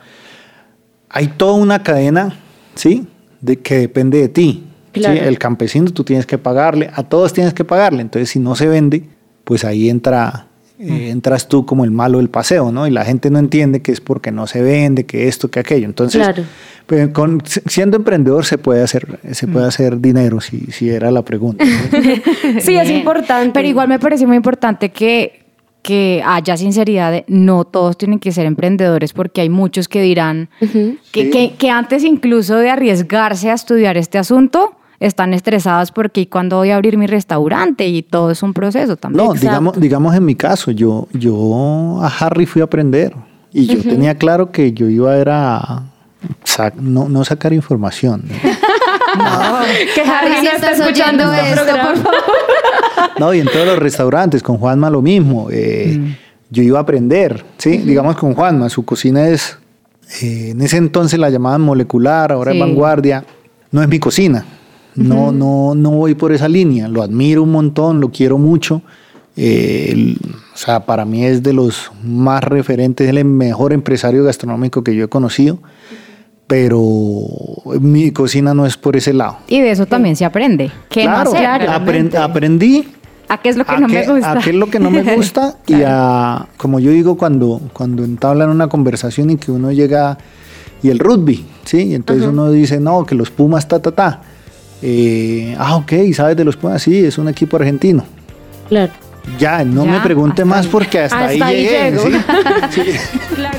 S6: hay toda una cadena, ¿sí? De, que depende de ti. ¿sí?
S2: Claro.
S6: El campesino tú tienes que pagarle, a todos tienes que pagarle, entonces si no se vende, pues ahí entra, eh, entras tú como el malo del paseo, ¿no? Y la gente no entiende que es porque no se vende, que esto, que aquello. Entonces,
S2: Claro.
S6: pues, con, siendo emprendedor se puede hacer, se puede hacer dinero, si, si era la pregunta. ¿sí?
S2: Sí, es importante.
S3: Pero igual me parece muy importante que, que haya sinceridad. de- no todos tienen que ser emprendedores porque hay muchos que dirán que,
S6: Sí.
S3: que, que antes incluso de arriesgarse a estudiar este asunto, están estresados porque ¿y cuándo voy a abrir mi restaurante? Y todo es un proceso también.
S6: No, digamos, digamos en mi caso, yo, yo a Harry fui a aprender y yo tenía claro que yo iba a, era no, no sacar información.
S2: que Harry
S4: si
S2: no está escuchando
S4: esto,
S2: programa.
S4: por favor.
S6: No, y en todos los restaurantes, con Juanma lo mismo. eh, Yo iba a aprender, ¿sí? Digamos con Juanma, su cocina es, eh, en ese entonces la llamaban molecular, ahora
S3: Sí.
S6: es vanguardia. No es mi cocina. No, no, no voy por esa línea. Lo admiro un montón, lo quiero mucho. Eh, el- o sea, para mí es de los más referentes, es el mejor empresario gastronómico que yo he conocido. Pero mi cocina no es por ese lado.
S3: Y de eso también se aprende. ¿Qué no
S6: Claro,
S3: hacer?
S6: apren- aprendí
S3: ¿A qué es lo que no
S6: qué,
S3: me gusta?
S6: a qué es lo que no me gusta y a, como yo digo cuando, cuando entablan una conversación y que uno llega, y el rugby, ¿sí? Y entonces uno dice, no, que los Pumas, ta, ta, ta. Eh, ah, ok, ¿sabes de los Pumas? Sí, es un equipo argentino.
S2: Claro.
S6: Ya, no
S3: Ya,
S6: me pregunte más
S3: ahí.
S6: porque hasta,
S2: Hasta
S6: ahí
S2: ahí
S6: llegué.
S2: llego.
S6: ¿sí? Sí.
S2: Claro.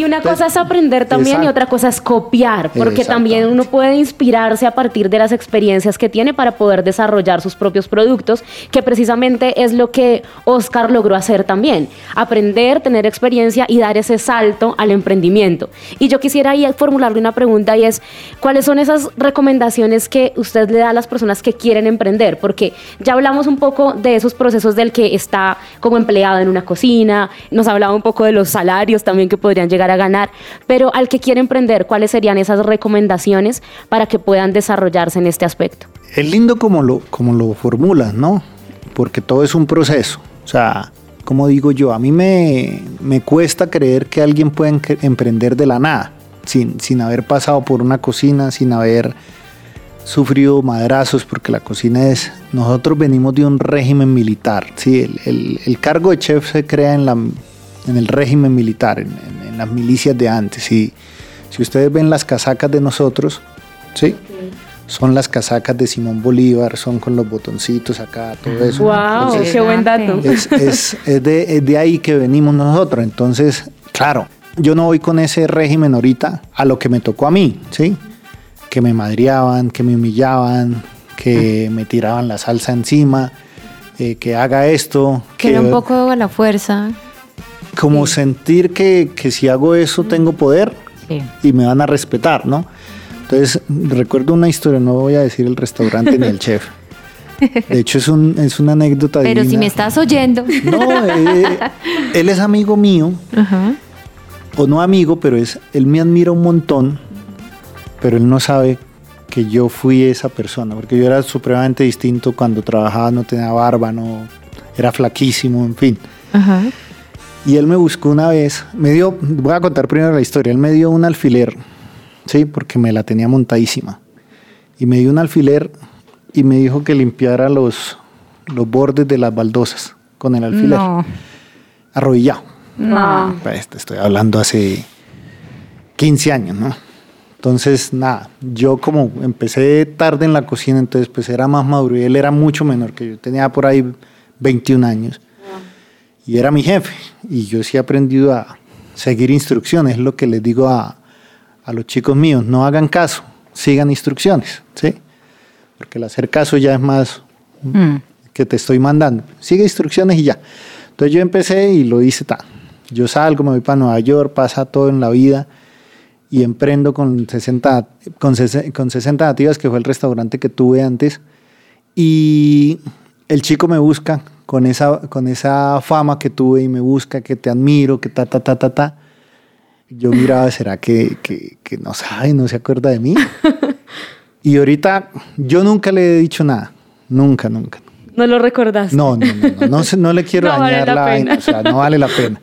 S2: Y una cosa es aprender también y otra cosa es copiar, porque también uno puede inspirarse a partir de las experiencias que tiene para poder desarrollar sus propios productos, que precisamente es lo que Oscar logró hacer también, aprender, tener experiencia y dar ese salto al emprendimiento. Y yo quisiera ahí formularle una pregunta y es, ¿cuáles son esas recomendaciones que usted le da a las personas que quieren emprender? Porque ya hablamos un poco de esos procesos del que está como empleado en una cocina, nos hablaba un poco de los salarios también que podrían llegar a ganar, pero al que quiere emprender, ¿cuáles serían esas recomendaciones para que puedan desarrollarse en este aspecto?
S6: Es lindo como lo, como lo formulas, ¿no? Porque todo es un proceso. O sea, como digo yo, a mí me, me cuesta creer que alguien pueda en- emprender de la nada, sin, sin haber pasado por una cocina, sin haber sufrido madrazos, porque la cocina es... Nosotros venimos de un régimen militar, ¿sí? El- el cargo de chef se crea en, la, en el régimen militar, en, en- en las milicias de antes. Y si ustedes ven las casacas de nosotros, ¿sí? son las casacas de Simón Bolívar, son con los botoncitos acá, todo eso.
S2: ¡Wow!
S6: Entonces,
S2: ¡Qué buen dato!
S6: es, es- es de, es de ahí que venimos nosotros. Entonces, claro, yo no voy con ese régimen ahorita a lo que me tocó a mí, ¿sí? Que me madreaban, que me humillaban, que me tiraban la salsa encima, eh, que haga esto.
S4: Que era un poco a la fuerza.
S6: Como sentir que, que si hago eso tengo poder
S3: Sí.
S6: y me van a respetar, ¿no? Entonces, recuerdo una historia, no voy a decir el restaurante ni el chef. De hecho, es, un, es una anécdota
S4: Pero si me estás oyendo.
S6: No, eh, él es amigo mío,
S4: Ajá.
S6: o no amigo, pero es, él me admira un montón, pero él no sabe que yo fui esa persona, porque yo era supremamente distinto cuando trabajaba, no tenía barba, no era flaquísimo, en fin.
S4: Ajá.
S6: Y él me buscó una vez, me dio, voy a contar primero la historia, él me dio un alfiler, sí, porque me la tenía montadísima. Y me dio un alfiler y me dijo que limpiara los, los bordes de las baldosas con el alfiler,
S3: No,
S6: arrodillado.
S3: no.
S6: Pues te estoy hablando hace 15 años, ¿no? Entonces, nada, yo como empecé tarde en la cocina, entonces pues era más maduro y él era mucho menor que yo, tenía por ahí 21 años. Y era mi jefe. Y yo sí he aprendido a seguir instrucciones, es lo que les digo a, a los chicos míos, no hagan caso, sigan instrucciones, ¿sí? Porque el hacer caso ya es más
S3: Mm.
S6: que te estoy mandando. Sigue instrucciones y ya. Entonces yo empecé y lo hice tal. Yo salgo, me voy para Nueva York, pasa todo en la vida y emprendo con 60, con, ses- con 60 nativas, que fue el restaurante que tuve antes. Y el chico me busca con esa, con esa fama que tuve y me busca, que te admiro, que ta, ta, ta, ta, ta. Yo miraba, ¿será que, que, que no sabe, no se acuerda de mí? Y ahorita yo nunca le he dicho nada, nunca, nunca.
S2: No lo recordaste.
S6: No, no, no, no, no, le quiero
S2: No vale
S6: dañar
S2: la
S6: la, vaina,
S2: pena.
S6: o sea, no vale la pena.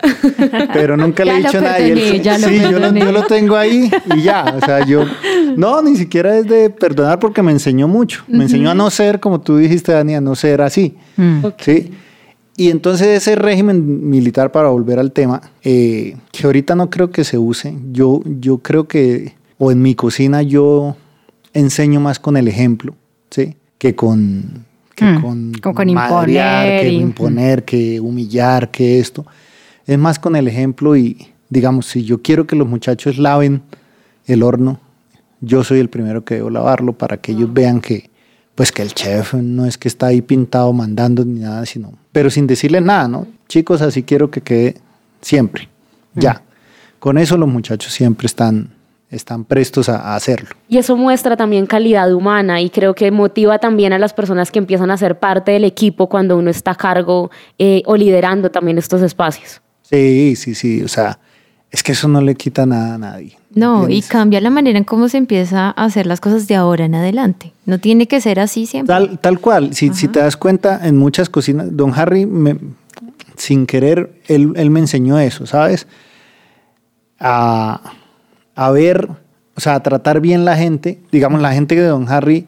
S6: Pero nunca le he dicho nada. sí, yo lo,
S3: perdoné.
S6: yo lo tengo ahí y ya, o sea, yo, no, ni siquiera es de perdonar porque me enseñó mucho. Me enseñó a no ser, como tú dijiste, Dani, a no ser así.
S3: Mm.
S6: ¿sí? Y entonces ese régimen militar, para volver al tema, eh, que ahorita no creo que se use, yo, yo creo que, o en mi cocina yo enseño más con el ejemplo, ¿sí? Que con, que
S3: Mm,
S6: con,
S3: con
S6: madrear,
S3: imponer
S6: que
S3: y-
S6: imponer, que humillar, que esto. Es más con el ejemplo y, digamos, si yo quiero que los muchachos laven el horno, yo soy el primero que debo lavarlo para que ellos vean que, pues que el chef no es que está ahí pintado mandando ni nada, sino, pero sin decirle nada, ¿no? Chicos, así quiero que quede siempre, ya. Con eso los muchachos siempre están, están prestos a, a hacerlo.
S2: Y eso muestra también calidad humana y creo que motiva también a las personas que empiezan a ser parte del equipo cuando uno está a cargo eh, o liderando también estos espacios.
S6: Sí, sí, sí, o sea, es que eso no le quita nada a nadie.
S4: No, y cambia la manera en cómo se empieza a hacer las cosas de ahora en adelante. No tiene que ser así siempre.
S6: Tal, tal cual, si, si te das cuenta, en muchas cocinas, don Harry, me- sin querer, él, él me enseñó eso, ¿sabes? A, a ver, o sea, a tratar bien la gente. Digamos, la gente de don Harry,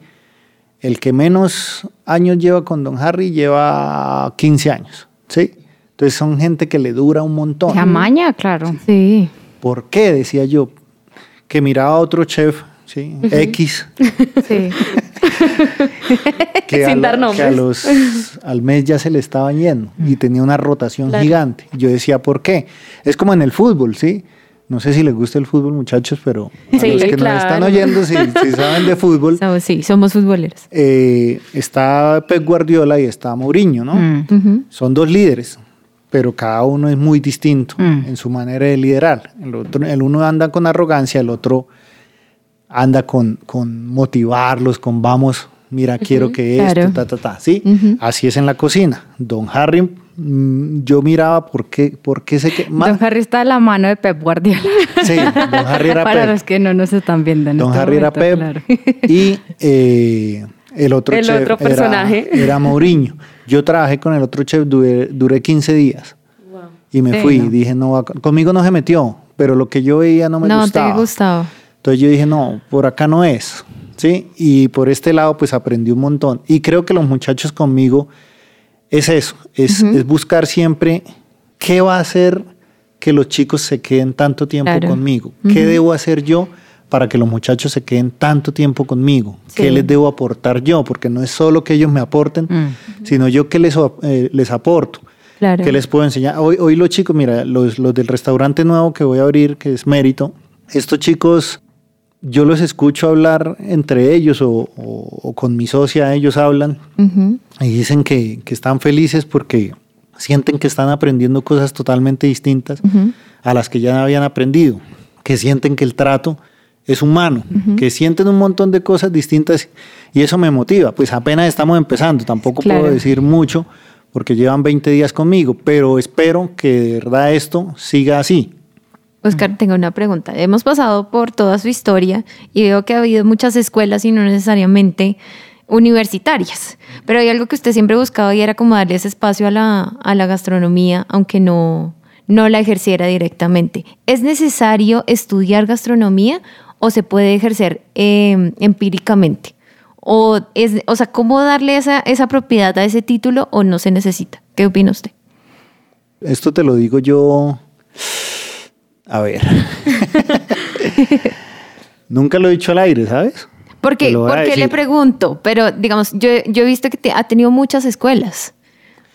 S6: el que menos años lleva con don Harry lleva 15 años, ¿sí? Entonces son gente que le dura un montón.
S3: La maña, claro.
S4: Sí.
S6: ¿Por qué? Decía yo, que miraba a otro chef, ¿sí? X,
S4: Sí.
S6: que,
S2: Sin dar
S6: la- que a
S2: nombres.
S6: los, al mes ya se le estaban yendo y tenía una rotación
S2: Claro.
S6: gigante. Yo decía, ¿por qué? Es como en el fútbol, ¿sí? No sé si les gusta el fútbol, muchachos, pero a
S2: Sí,
S6: los que
S2: claro.
S6: nos están oyendo, si, si saben de fútbol,
S4: So- sí, somos futboleros.
S6: eh, está Pep Guardiola y está Mourinho, ¿no?
S3: Mm.
S6: Son dos líderes, pero cada uno es muy distinto
S3: Mm.
S6: en su manera de liderar. El, otro, el uno anda con arrogancia, el otro anda con, con motivarlos, con vamos, mira, quiero que
S4: claro.
S6: esto, ta, ta, ta. ¿sí? Así es en la cocina. Don Harry, mm, yo miraba por qué, por qué se que
S3: Don Harry está a la mano de Pep Guardiola.
S6: Sí, don Harry era
S3: Para
S6: Pep.
S3: los que no nos están viendo en
S6: Don
S3: este
S6: Harry era Pep
S3: claro.
S6: y eh, el otro
S2: El
S6: chef
S2: otro
S6: era-
S2: personaje.
S6: Era, Mourinho. Yo trabajé con el otro chef, duré, duré 15 días y me
S3: Sí,
S6: fui.
S3: no.
S6: Dije, no, va- conmigo no se metió, pero lo que yo veía no me
S4: no
S6: gustaba.
S4: te gustaba.
S6: Entonces yo dije, no, por acá no es. ¿Sí? Y por este lado, pues aprendí un montón. Y creo que los muchachos conmigo es eso, es, es buscar siempre qué va a hacer que los chicos se queden tanto tiempo
S4: Claro.
S6: conmigo. ¿Qué debo hacer yo para que los muchachos se queden tanto tiempo conmigo? ¿Qué les debo aportar yo? Porque no es solo que ellos me aporten,
S3: Mm.
S6: sino yo que les, eh, les aporto.
S4: Claro.
S6: ¿Qué les puedo enseñar? Hoy, hoy los chicos, mira, los, los del restaurante nuevo que voy a abrir, que es Mérito, estos chicos, yo los escucho hablar entre ellos o, o- o con mi socia, ellos hablan y dicen que, que están felices porque sienten que están aprendiendo cosas totalmente distintas a las que ya habían aprendido, que sienten que el trato es humano, que sienten un montón de cosas distintas y eso me motiva. Pues apenas estamos empezando, tampoco
S4: Claro.
S6: puedo decir mucho porque llevan 20 días conmigo, pero espero que de verdad esto siga así.
S4: Oscar, tengo una pregunta. Hemos pasado por toda su historia y veo que ha habido muchas escuelas y no necesariamente universitarias. Pero hay algo que usted siempre buscaba y era como darle ese espacio a la, a la gastronomía, aunque no, no la ejerciera directamente. ¿Es necesario estudiar gastronomía o se puede ejercer eh, empíricamente? O, es, o sea, ¿cómo darle esa, esa propiedad a ese título o no se necesita? ¿Qué opina usted?
S6: Esto te lo digo yo. A ver. Nunca lo he dicho al aire, ¿sabes?
S4: Porque, porque le pregunto, pero digamos, yo, yo he visto que te- ha tenido muchas escuelas,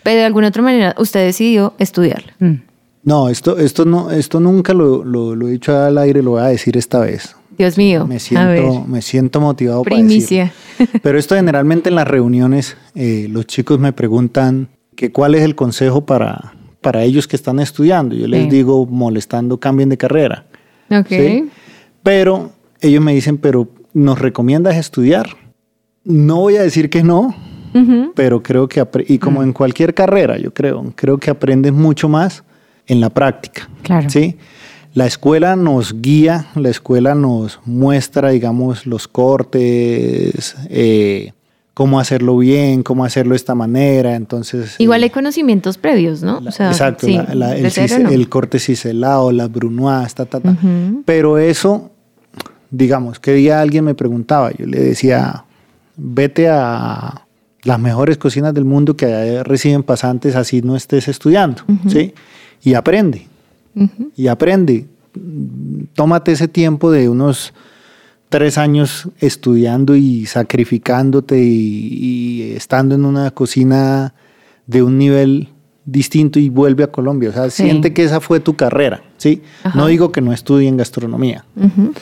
S4: pero de alguna otra manera usted decidió estudiarla.
S3: Mm.
S6: No, esto, esto, no, esto nunca lo, lo, lo he dicho al aire, lo voy a decir esta vez.
S4: Dios mío.
S6: Me siento, me siento motivado
S4: Primicia.
S6: para decirlo. Pero esto generalmente en las reuniones, eh, los chicos me preguntan que cuál es el consejo para, para ellos que están estudiando. Yo les
S3: Sí.
S6: digo, molestando, cambien de carrera.
S4: Ok.
S6: ¿sí? Pero ellos me dicen, pero ¿nos recomiendas estudiar? No voy a decir que no,
S4: Ujú.
S6: pero creo que, y como en cualquier carrera, yo creo, creo que aprendes mucho más en la práctica.
S3: Claro.
S6: ¿sí? La escuela nos guía, la escuela nos muestra, digamos, los cortes, eh, cómo hacerlo bien, cómo hacerlo de esta manera. Entonces,
S4: Igual
S6: eh,
S4: hay conocimientos previos, ¿no?
S6: la-
S4: O sea,
S6: exacto,
S4: sí,
S6: la- la-
S4: de
S6: el,
S4: no.
S6: corte ciselado, las brunoise, ta, ta, ta. Pero eso, digamos, que día alguien me preguntaba, yo le decía, vete a las mejores cocinas del mundo que reciben pasantes, así no estés estudiando, ¿sí? Y aprende, y aprende. Tómate ese tiempo de unos tres años estudiando y sacrificándote y, y estando en una cocina de un nivel distinto y vuelve a Colombia. O sea,
S3: Sí.
S6: siente que esa fue tu carrera, ¿sí?
S4: Ajá.
S6: No digo que no estudie gastronomía,
S4: Ujú.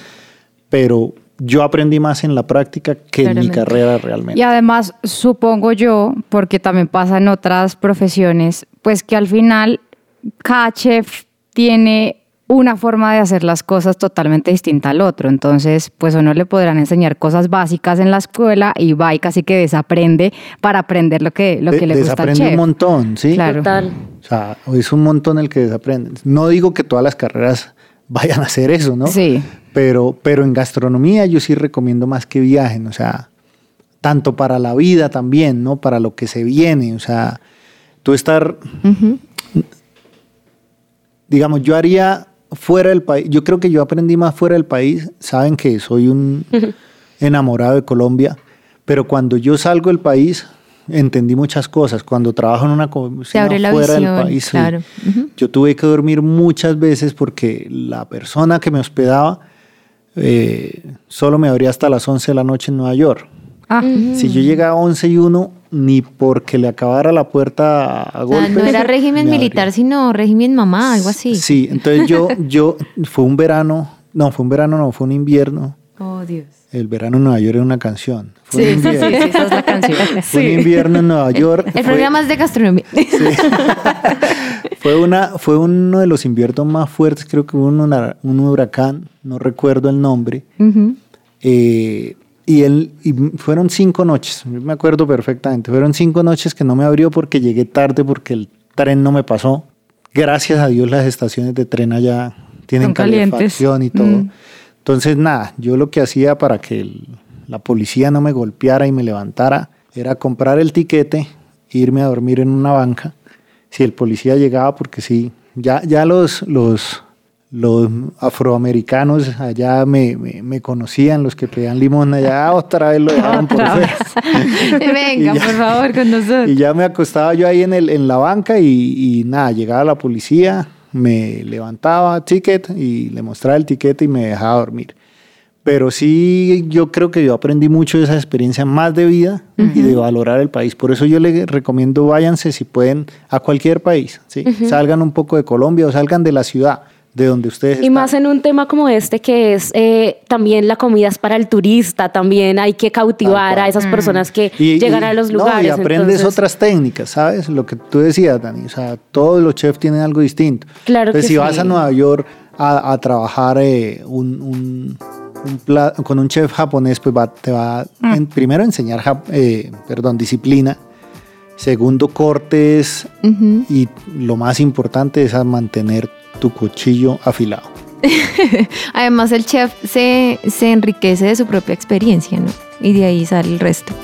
S6: pero yo aprendí más en la práctica que en mi carrera realmente.
S3: Y además, supongo yo, porque también pasa en otras profesiones, pues que al final cada chef tiene una forma de hacer las cosas totalmente distinta al otro. Entonces, pues a uno le podrán enseñar cosas básicas en la escuela y va y casi que desaprende para aprender lo que, lo
S6: De-
S3: que le gusta al
S6: desaprende un montón, ¿sí?
S3: Claro.
S2: Total.
S6: O sea, es un montón el que desaprenden. No digo que todas las carreras vayan a hacer eso, ¿no?
S3: Sí.
S6: Pero, pero en gastronomía yo sí recomiendo más que viajen, o sea, tanto para la vida también, ¿no? Para lo que se viene, o sea, tú estar, digamos, yo haría fuera del país, yo creo que yo aprendí más fuera del país, saben que soy un enamorado de Colombia, pero cuando yo salgo del país entendí muchas cosas, cuando trabajo en una
S4: la
S6: fuera
S4: visión,
S6: del país, sí. Yo tuve que dormir muchas veces porque la persona que me hospedaba eh, solo me abría hasta las 11 de la noche en Nueva York.
S3: Ah,
S6: Si yo llegaba a 11 y 1, ni porque le acabara la puerta a
S4: O sea,
S6: golpes.
S4: no era régimen
S6: me
S4: militar, sino régimen mamá, algo así.
S6: Sí, entonces yo, yo, fue un verano, no, fue un verano, no, fue un invierno.
S4: Oh, Dios.
S6: El verano en Nueva York era una canción. Fue
S4: Sí,
S6: un
S4: sí,
S6: invierno,
S3: sí, esa es la canción.
S6: fue un invierno en Nueva York.
S4: El
S6: fue-
S4: programa es de gastronomía.
S6: Fue, una, fue uno de los inviernos más fuertes, creo que hubo un, un huracán, no recuerdo el nombre.
S3: Ujú.
S6: Eh, y, él, y fueron cinco noches, yo me acuerdo perfectamente, fueron cinco noches que no me abrió porque llegué tarde, porque el tren no me pasó. Gracias a Dios las estaciones de tren allá tienen
S3: Son calientes.
S6: calefacción y todo.
S3: Mm.
S6: Entonces, nada, yo lo que hacía para que el- la policía no me golpeara y me levantara era comprar el tiquete, irme a dormir en una banca. Si el policía llegaba, porque sí, ya, ya los, los, los afroamericanos allá me, me, me conocían, los que pedían limosna, ya otra vez lo dejaron por fuera.
S4: Venga,
S6: ya-
S4: por favor, con nosotros.
S6: Y ya me acostaba yo ahí en, el, en la banca y, y nada, llegaba la policía, me levantaba ticket y le mostraba el ticket y me dejaba dormir. Pero sí, yo creo que yo aprendí mucho de esa experiencia más de vida y de valorar el país. Por eso yo le recomiendo váyanse si pueden a cualquier país. ¿sí? Salgan un poco de Colombia o salgan de la ciudad de donde ustedes
S2: Y
S6: están.
S2: más en un tema como este que es eh, también la comida es para el turista, también hay que cautivar a esas personas que
S6: Y-
S2: llegan
S6: y-
S2: a los
S6: no,
S2: lugares.
S6: y aprendes
S2: entonces-
S6: otras técnicas, ¿sabes? Lo que tú decías, Dani. O sea, todos los chefs tienen algo distinto.
S2: Claro
S6: Entonces,
S2: que
S6: si
S2: sí.
S6: vas a Nueva York a, a trabajar eh, un, un- con un chef japonés, pues va- te va
S2: Mm.
S6: en- primero a enseñar, jap- eh, perdón, disciplina. Segundo, cortes. Y lo más importante es a mantener tu cuchillo afilado.
S4: Además, el chef se, se enriquece de su propia experiencia, ¿no? Y de ahí sale el resto.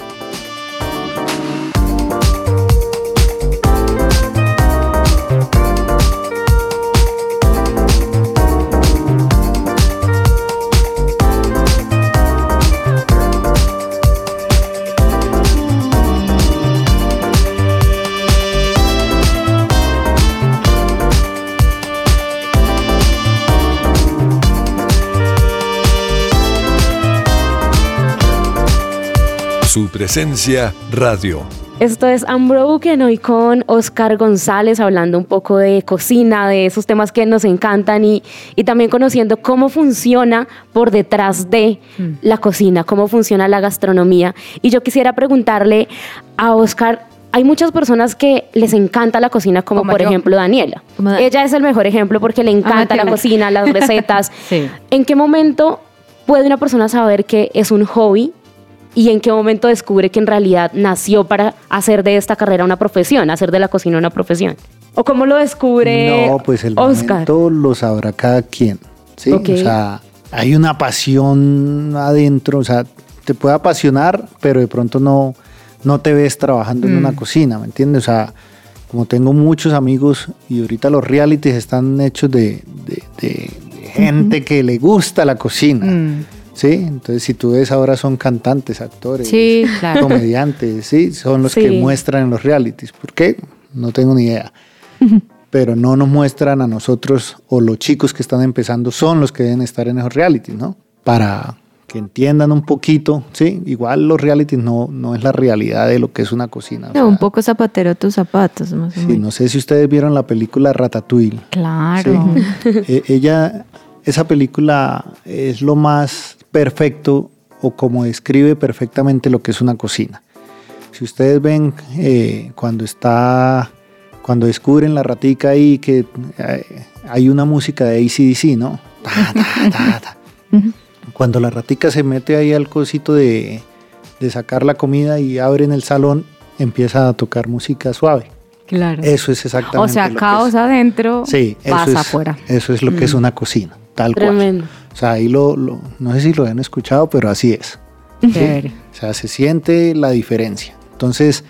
S5: Su presencia radio.
S2: Esto es Unbroken hoy con Oscar González hablando un poco de cocina, de esos temas que nos encantan y, y también conociendo cómo funciona por detrás de la cocina, cómo funciona la gastronomía. Y yo quisiera preguntarle a Oscar hay muchas personas que les encanta la cocina, como,
S3: Como
S2: por
S3: yo.
S2: ejemplo Daniela. Ella es el mejor ejemplo porque le encanta la cocina, las recetas.
S3: Sí.
S2: ¿En qué momento puede una persona saber que es un hobby y en qué momento descubre que en realidad nació para hacer de esta carrera una profesión, hacer de la cocina una profesión? ¿O cómo lo descubre
S6: No, pues el
S2: Oscar?
S6: momento lo sabrá cada quien. ¿sí? O sea, hay una pasión adentro, o sea, te puede apasionar, pero de pronto no, no te ves trabajando en una cocina, ¿me entiendes? O sea, como tengo muchos amigos y ahorita los realities están hechos de, de- de- de gente que le gusta la cocina.
S3: Mm.
S6: Sí, entonces si tú ves ahora son cantantes, actores,
S3: Sí, claro.
S6: comediantes, sí, son los
S2: Sí.
S6: que muestran en los realities. ¿Por qué? No tengo ni idea. Pero no nos muestran a nosotros o los chicos que están empezando son los que deben estar en esos realities, ¿no? Para que entiendan un poquito, sí, igual los realities no, no es la realidad de lo que es una cocina. o sea,
S4: un poco zapatero tus zapatos, más o
S6: sí,
S4: menos.
S6: no sé si ustedes vieron la película Ratatouille.
S3: Claro.
S6: Sí. E- ella, esa película es lo más perfecto o como describe perfectamente lo que es una cocina. Si ustedes ven eh, cuando está, cuando descubren la ratica ahí que eh, hay una música de ACDC, ¿no? Ta, ta, ta, ta. Cuando la ratica se mete ahí al cosito de, de sacar la comida y abre en el salón, empieza a tocar música suave.
S3: Claro.
S6: Eso es exactamente
S3: O sea,
S6: lo que es.
S3: adentro,
S6: Sí, eso
S3: pasa
S6: es,
S3: afuera.
S6: Eso es lo que es una cocina, tal
S2: Tremendo.
S6: cual. O sea, ahí lo, lo- no sé si lo han escuchado, pero así es.
S3: Chévere.
S6: O sea, se siente la diferencia. Entonces,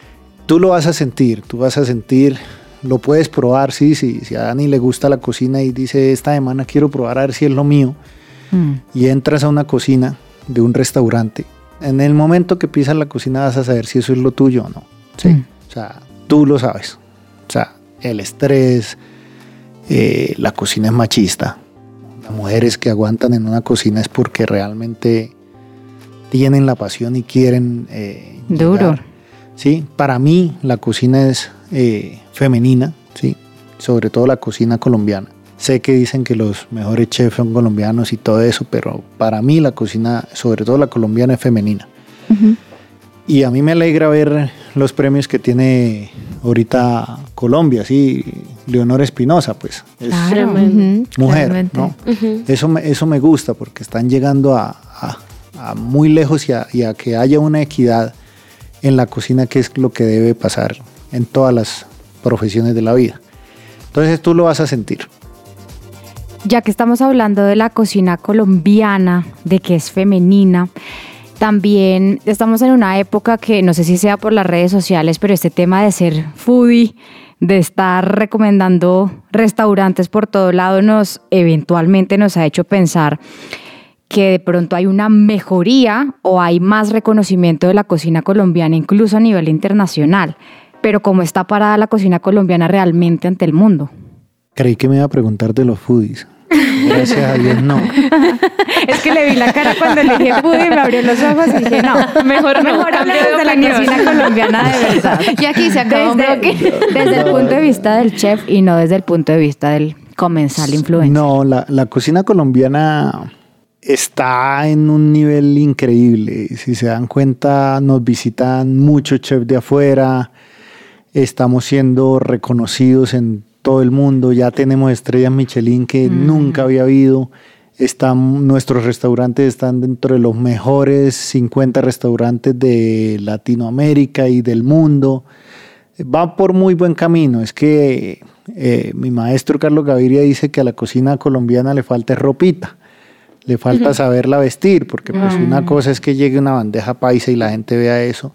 S6: tú lo vas a sentir, tú vas a sentir, lo puedes probar, sí, sí. Si a Dani le gusta la cocina y dice, esta semana quiero probar a ver si es lo mío,
S3: Mm.
S6: y entras a una cocina de un restaurante, en el momento que pisas la cocina vas a saber si eso es lo tuyo o no. Sí.
S3: Mm.
S6: O sea, tú lo sabes. O sea, el estrés, eh, la cocina es machista. Las mujeres que aguantan en una cocina es porque realmente tienen la pasión y quieren eh,
S3: Duro.
S6: llegar. Sí, para mí la cocina es eh, femenina, sí, sobre todo la cocina colombiana. Sé que dicen que los mejores chefs son colombianos y todo eso, pero para mí la cocina, sobre todo la colombiana, es femenina. Y a mí me alegra ver los premios que tiene ahorita Colombia, sí, Leonor Espinosa, pues es
S3: Claro.
S6: Mujer,
S4: realmente.
S6: ¿no?
S2: Ujú.
S6: Eso me, eso me gusta porque están llegando a, a- a muy lejos y a, y a que haya una equidad en la cocina, que es lo que debe pasar en todas las profesiones de la vida. Entonces tú lo vas a sentir.
S3: Ya que estamos hablando de la cocina colombiana, de que es femenina, también estamos en una época que no sé si sea por las redes sociales, pero este tema de ser foodie, de estar recomendando restaurantes por todo lado, nos eventualmente nos ha hecho pensar que de pronto hay una mejoría o hay más reconocimiento de la cocina colombiana, incluso a nivel internacional. Pero cómo está parada la cocina colombiana realmente ante el mundo.
S6: Creí que me iba a preguntar de los foodies. Gracias a Dios, no.
S3: Es que le vi la cara cuando le dije foodie, me abrió los ojos y dije, no,
S2: Mejor no,
S3: mejor hablemos
S2: de
S3: la cocina colombiana de verdad.
S4: Y aquí se acabó un
S3: Desde,
S4: bloque.
S3: desde el punto de vista del chef y no desde el punto de vista del comensal influencer.
S6: No, la, la cocina colombiana está en un nivel increíble. Si se dan cuenta, nos visitan muchos chefs de afuera. Estamos siendo reconocidos en todo el mundo. Ya tenemos estrellas Michelin que nunca había habido. Están, nuestros restaurantes están dentro de los mejores 50 restaurantes de Latinoamérica y del mundo va por muy buen camino. Es que eh, mi maestro Carlos Gaviria dice que a la cocina colombiana le falta ropita, le falta saberla vestir, porque pues una cosa es que llegue una bandeja paisa y la gente vea eso,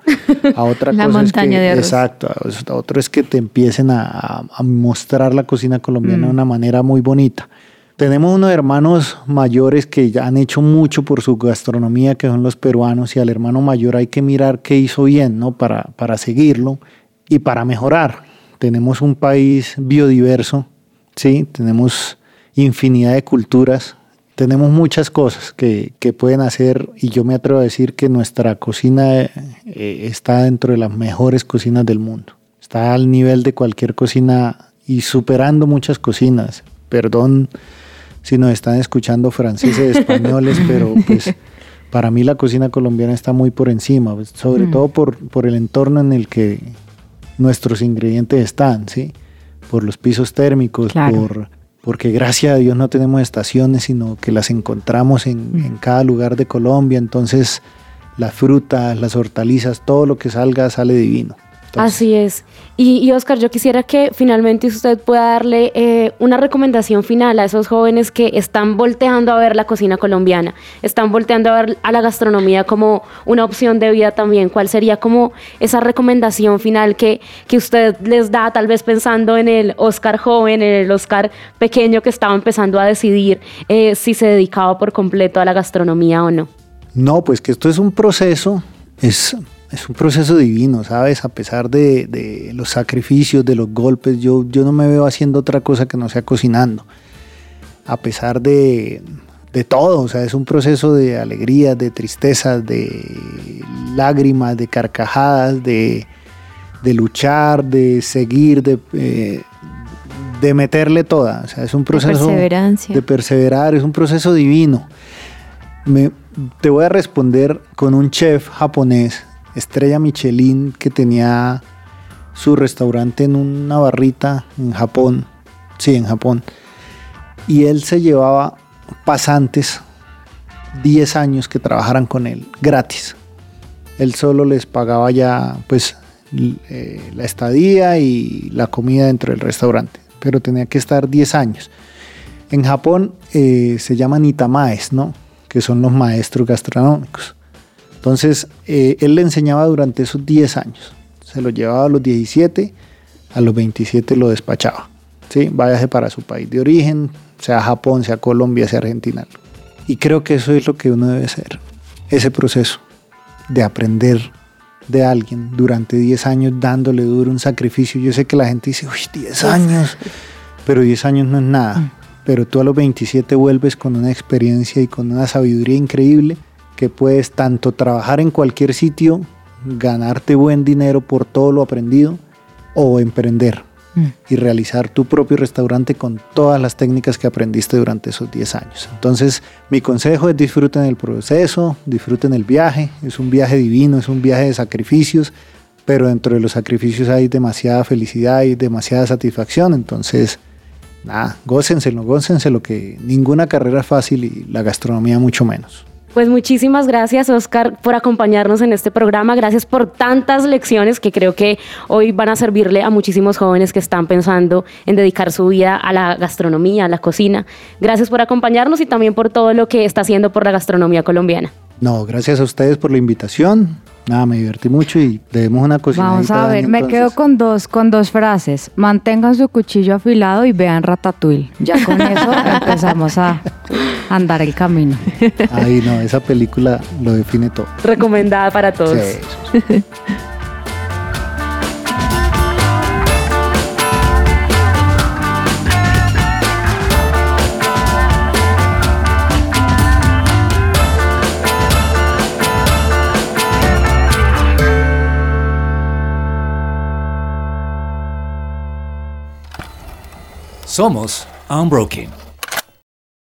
S6: a otra
S4: La
S6: cosa
S4: montaña
S6: es que,
S4: de arroz.
S6: exacto, a otro es que te empiecen a, mostrar la cocina colombiana de una manera muy bonita. Tenemos unos hermanos mayores que ya han hecho mucho por su gastronomía, que son los peruanos, y al hermano mayor hay que mirar qué hizo bien, ¿no? Para, para seguirlo y para mejorar. Tenemos un país biodiverso, ¿sí? Tenemos infinidad de culturas, tenemos muchas cosas que, que pueden hacer y yo me atrevo a decir que nuestra cocina eh, está dentro de las mejores cocinas del mundo. Está al nivel de cualquier cocina y superando muchas cocinas. Perdón si nos están escuchando franceses, españoles, pero pues para mí la cocina colombiana está muy por encima, pues, sobre todo por, por el entorno en el que nuestros ingredientes están, ¿sí? Por los pisos térmicos,
S3: Claro.
S6: por, porque gracias a Dios no tenemos estaciones, sino que las encontramos en,
S3: Mm.
S6: en cada lugar de Colombia. Entonces, las frutas, las hortalizas, todo lo que salga sale divino. Entonces,
S2: Así es. Y, y Oscar, yo quisiera que finalmente usted pueda darle eh, una recomendación final a esos jóvenes que están volteando a ver la cocina colombiana, están volteando a ver a la gastronomía como una opción de vida también. ¿Cuál sería como esa recomendación final que, que usted les da, tal vez pensando en el Oscar joven, en el Oscar pequeño que estaba empezando a decidir eh, si se dedicaba por completo a la gastronomía o no?
S6: No, pues que esto es un proceso, es, es un proceso divino, ¿sabes? A pesar de, de los sacrificios, de los golpes, yo, yo no me veo haciendo otra cosa que no sea cocinando. A pesar de, de todo, o sea, es un proceso de alegrías, de tristezas, de lágrimas, de carcajadas, de, de luchar, de seguir, de, eh, de meterle toda. O sea, es un proceso
S4: perseverancia.
S6: de perseverar, es un proceso divino. Me- te voy a responder con un chef japonés, estrella Michelin, que tenía su restaurante en una barrita en Japón. Sí, en Japón. Y él se llevaba pasantes 10 años que trabajaran con él, gratis. Él solo les pagaba ya, pues, eh, la estadía y la comida dentro del restaurante, pero tenía que estar 10 años. En Japón eh, se llaman itamaes, ¿no? Que son los maestros gastronómicos. Entonces, eh, él le enseñaba durante esos 10 años. Se lo llevaba a los 17, a los 27 lo despachaba. ¿sí? Váyase para su país de origen, sea Japón, sea Colombia, sea Argentina. Y creo que eso es lo que uno debe hacer. Ese proceso de aprender de alguien durante 10 años dándole duro un sacrificio. Yo sé que la gente dice, uy, 10 años, pero 10 años no es nada. Pero tú a los 27 vuelves con una experiencia y con una sabiduría increíble que puedes tanto trabajar en cualquier sitio, ganarte buen dinero por todo lo aprendido o emprender
S3: Mm.
S6: y realizar tu propio restaurante con todas las técnicas que aprendiste durante esos 10 años. Entonces, mi consejo es disfruten el proceso, disfruten el viaje. Es un viaje divino, es un viaje de sacrificios, pero dentro de los sacrificios hay demasiada felicidad y demasiada satisfacción. Entonces, nada, gócenselo, gócenselo, que ninguna carrera es fácil y la gastronomía mucho menos.
S2: Pues muchísimas gracias, Oscar, por acompañarnos en este programa. Gracias por tantas lecciones que creo que hoy van a servirle a muchísimos jóvenes que están pensando en dedicar su vida a la gastronomía, a la cocina. Gracias por acompañarnos y también por todo lo que está haciendo por la gastronomía colombiana.
S6: No, gracias a ustedes por la invitación. Nada, me divertí mucho y debemos una cocina.
S3: Vamos a ver, me quedo con dos, con dos frases. Mantengan su cuchillo afilado y vean Ratatouille. Ya con eso empezamos a andar el camino.
S6: Ay, no, esa película lo define todo.
S2: Recomendada para todos.
S6: Sí.
S1: Somos Unbroken.